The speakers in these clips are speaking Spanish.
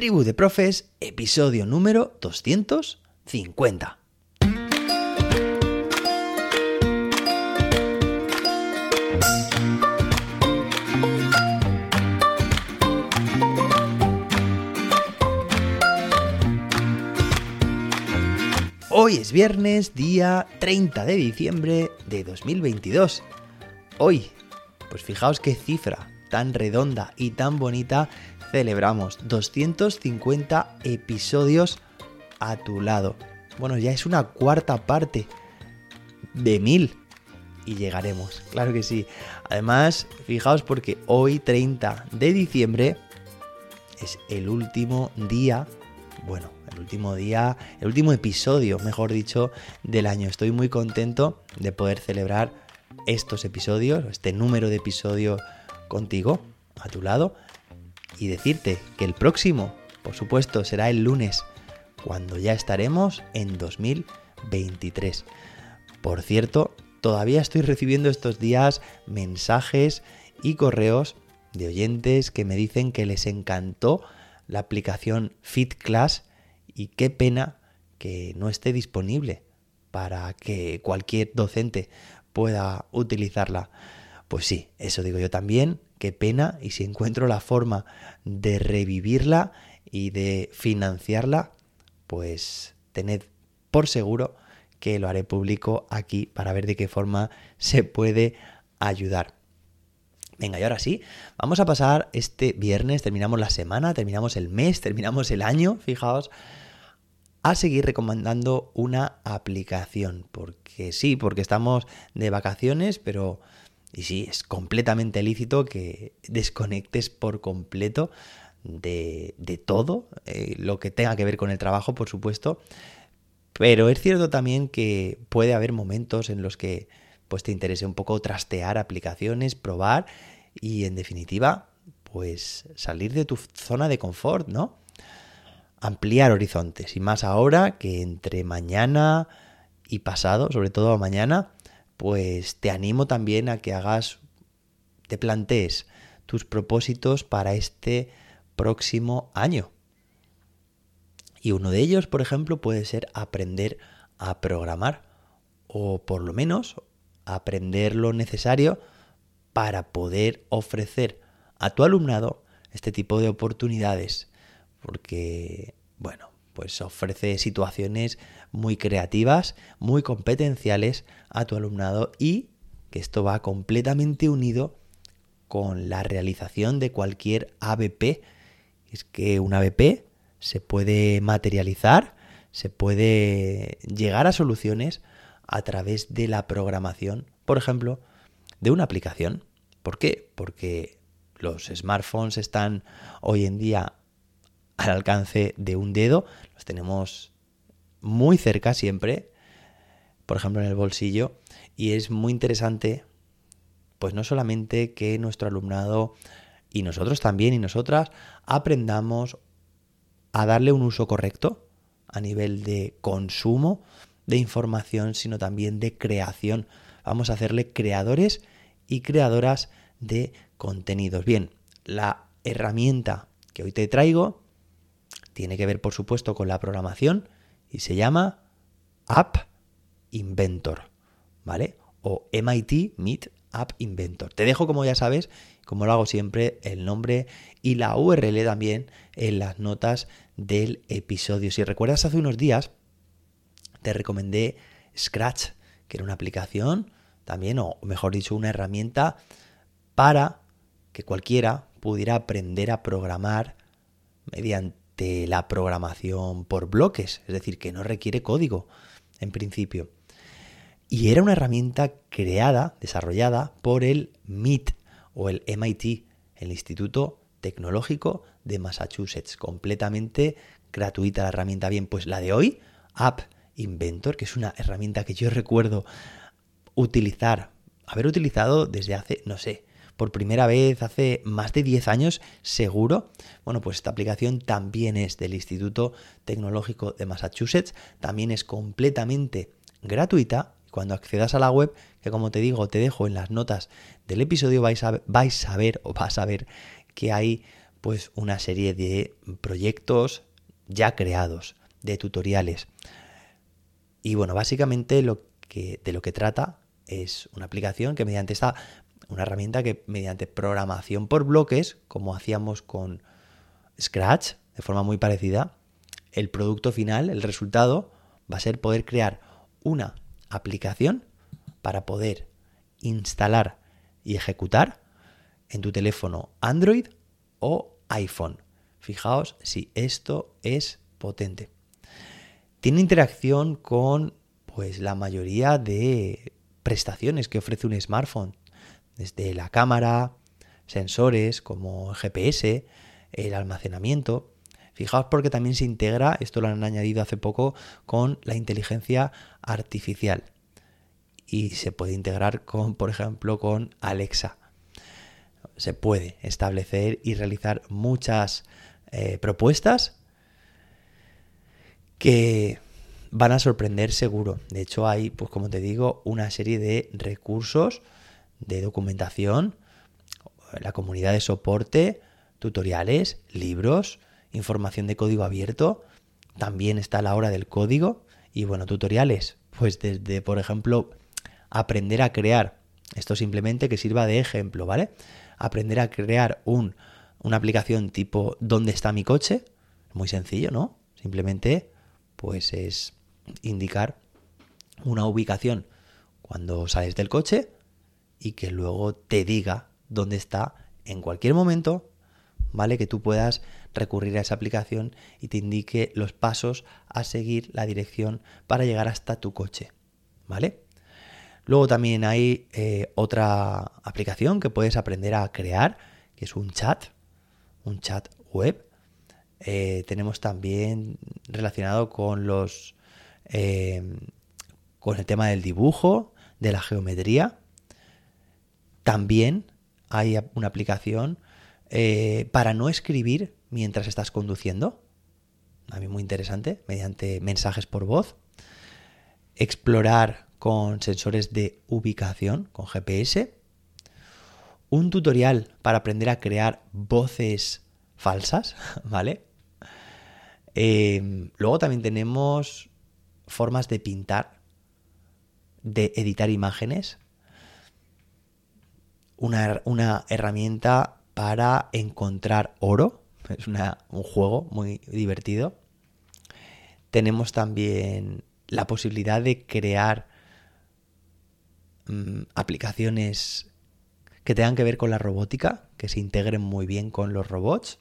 Tribu de Profes, episodio número 250. Hoy es viernes, día 30 de diciembre de 2022. Hoy, pues fijaos qué cifra tan redonda y tan bonita celebramos 250 episodios a tu lado. Bueno, ya es una cuarta parte de mil y llegaremos, claro que sí. Además, fijaos porque hoy 30 de diciembre es el último día, bueno, el último día, el último episodio, mejor dicho, del año. Estoy muy contento de poder celebrar estos episodios, este número de episodios contigo, a tu lado, y decirte que el próximo, por supuesto, será el lunes, cuando ya estaremos en 2023. Por cierto, todavía estoy recibiendo estos días mensajes y correos de oyentes que me dicen que les encantó la aplicación FitClass y qué pena que no esté disponible para que cualquier docente pueda utilizarla. Pues sí, eso digo yo también, qué pena y si encuentro la forma de revivirla y de financiarla, pues tened por seguro que lo haré público aquí para ver de qué forma se puede ayudar. Venga, y ahora sí, vamos a pasar este viernes, terminamos la semana, terminamos el mes, terminamos el año, fijaos, a seguir recomendando una aplicación. Porque sí, porque estamos de vacaciones, pero y sí, es completamente lícito que desconectes por completo de, todo, eh, lo que tenga que ver con el trabajo, por supuesto. Pero es cierto también que puede haber momentos en los que pues, te interese un poco trastear aplicaciones, probar y en definitiva, pues salir de tu zona de confort, ¿no? Ampliar horizontes y más ahora que entre mañana y pasado, sobre todo mañana, pues te animo también a que hagas, te plantees tus propósitos para este próximo año. Y uno de ellos, por ejemplo, puede ser aprender a programar o por lo menos aprender lo necesario para poder ofrecer a tu alumnado este tipo de oportunidades. Porque, bueno, pues ofrece situaciones muy creativas, muy competenciales a tu alumnado y que esto va completamente unido con la realización de cualquier ABP. Es que un ABP se puede materializar, se puede llegar a soluciones a través de la programación, por ejemplo, de una aplicación. ¿Por qué? Porque los smartphones están hoy en día al alcance de un dedo, los tenemos muy cerca siempre, por ejemplo en el bolsillo, y es muy interesante, pues no solamente que nuestro alumnado y nosotros también y nosotras aprendamos a darle un uso correcto a nivel de consumo de información, sino también de creación. Vamos a hacerle creadores y creadoras de contenidos. Bien, la herramienta que hoy te traigo tiene que ver, por supuesto, con la programación y se llama App Inventor, ¿vale? O MIT Meet App Inventor. Te dejo, como ya sabes, como lo hago siempre, el nombre y la URL también en las notas del episodio. Si recuerdas, hace unos días te recomendé Scratch, que era una aplicación también, o mejor dicho, una herramienta para que cualquiera pudiera aprender a programar mediante la programación por bloques, es decir, que no requiere código en principio. Y era una herramienta creada, desarrollada por el MIT o el MIT, el Instituto Tecnológico de Massachusetts, completamente gratuita la herramienta. Bien, pues la de hoy, App Inventor, que es una herramienta que yo recuerdo utilizar, haber utilizado desde hace, no sé, por primera vez hace más de 10 años, seguro. Bueno, pues esta aplicación también es del Instituto Tecnológico de Massachusetts, también es completamente gratuita. Cuando accedas a la web, que como te digo, te dejo en las notas del episodio, vais a, vais a ver o vas a ver que hay pues una serie de proyectos ya creados, de tutoriales. Y bueno, básicamente lo que, de lo que trata es una aplicación que mediante esta, una herramienta que mediante programación por bloques, como hacíamos con Scratch, de forma muy parecida, el producto final, el resultado, va a ser poder crear una aplicación para poder instalar y ejecutar en tu teléfono Android o iPhone. Fijaos si esto es potente. Tiene interacción con pues la mayoría de prestaciones que ofrece un smartphone, desde la cámara, sensores como GPS, el almacenamiento. Fijaos porque también se integra, esto lo han añadido hace poco, con la inteligencia artificial. Y se puede integrar con, por ejemplo, con Alexa. Se puede establecer y realizar muchas eh, propuestas que van a sorprender seguro. De hecho, hay, pues como te digo, una serie de recursos de documentación, la comunidad de soporte, tutoriales, libros, información de código abierto. También está la hora del código y bueno, tutoriales. Pues desde, por ejemplo, aprender a crear. Esto simplemente que sirva de ejemplo, ¿vale? Aprender a crear un, una aplicación tipo ¿Dónde está mi coche? Muy sencillo, ¿no? Simplemente pues es indicar una ubicación cuando sales del coche y que luego te diga dónde está en cualquier momento, ¿vale? Que tú puedas recurrir a esa aplicación y te indique los pasos a seguir, la dirección para llegar hasta tu coche, ¿vale? Luego también hay eh, otra aplicación que puedes aprender a crear, que es un chat, un chat web, eh, tenemos también relacionado con los eh, con el tema del dibujo, de la geometría. También hay una aplicación eh, para no escribir mientras estás conduciendo. A mí muy interesante, mediante mensajes por voz. Explorar con sensores de ubicación, con GPS. Un tutorial para aprender a crear voces falsas, ¿vale? Em, luego también tenemos formas de pintar, de editar imágenes. Una, una herramienta para encontrar oro. Es un juego muy divertido. Tenemos también la posibilidad de crear mm, aplicaciones que tengan que ver con la robótica, que se integren muy bien con los robots.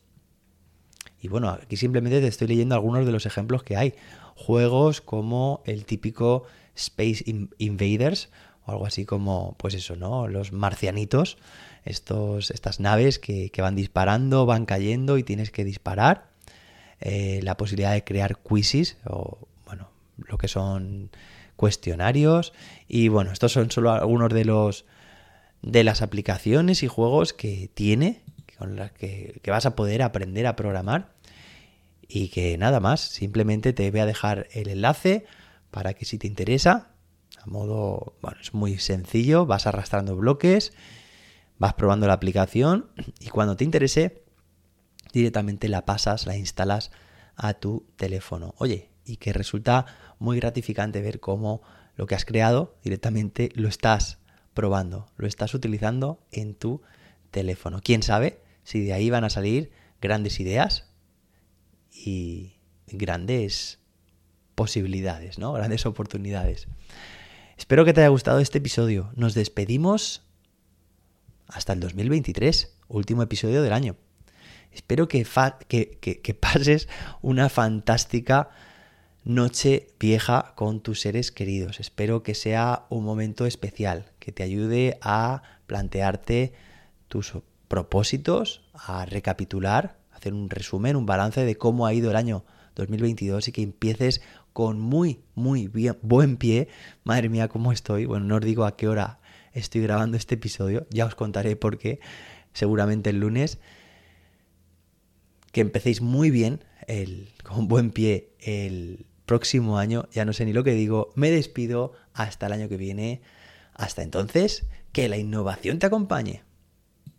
Y bueno, aquí simplemente te estoy leyendo algunos de los ejemplos que hay. Juegos como el típico Space Invaders, algo así como, pues eso, ¿no? Los marcianitos, estos, estas naves que, van disparando, van cayendo y tienes que disparar. Eh, la posibilidad de crear quizzes, o bueno, lo que son cuestionarios. Y bueno, estos son solo algunos de los de las aplicaciones y juegos que tiene con las que, vas a poder aprender a programar y que nada más, simplemente te voy a dejar el enlace para que si te interesa, a modo, bueno, es muy sencillo, vas arrastrando bloques, vas probando la aplicación y cuando te interese, directamente la pasas, la instalas a tu teléfono. Oye, y que resulta muy gratificante ver cómo lo que has creado directamente lo estás probando, lo estás utilizando en tu teléfono. ¿Quién sabe? si de ahí van a salir grandes ideas y grandes posibilidades, ¿no? Grandes oportunidades. Espero que te haya gustado este episodio. Nos despedimos hasta el 2023, último episodio del año. Espero que, que, pases una fantástica noche vieja con tus seres queridos. Espero que sea un momento especial, que te ayude a plantearte tus propósitos, a recapitular, hacer un resumen, un balance de cómo ha ido el año 2022 y que empieces con muy, muy bien, buen pie. Madre mía, cómo estoy. Bueno, no os digo a qué hora estoy grabando este episodio, ya os contaré por qué, seguramente el lunes. Que empecéis muy bien, el, con buen pie, el próximo año. Ya no sé ni lo que digo. Me despido hasta el año que viene. Hasta entonces, que la innovación te acompañe.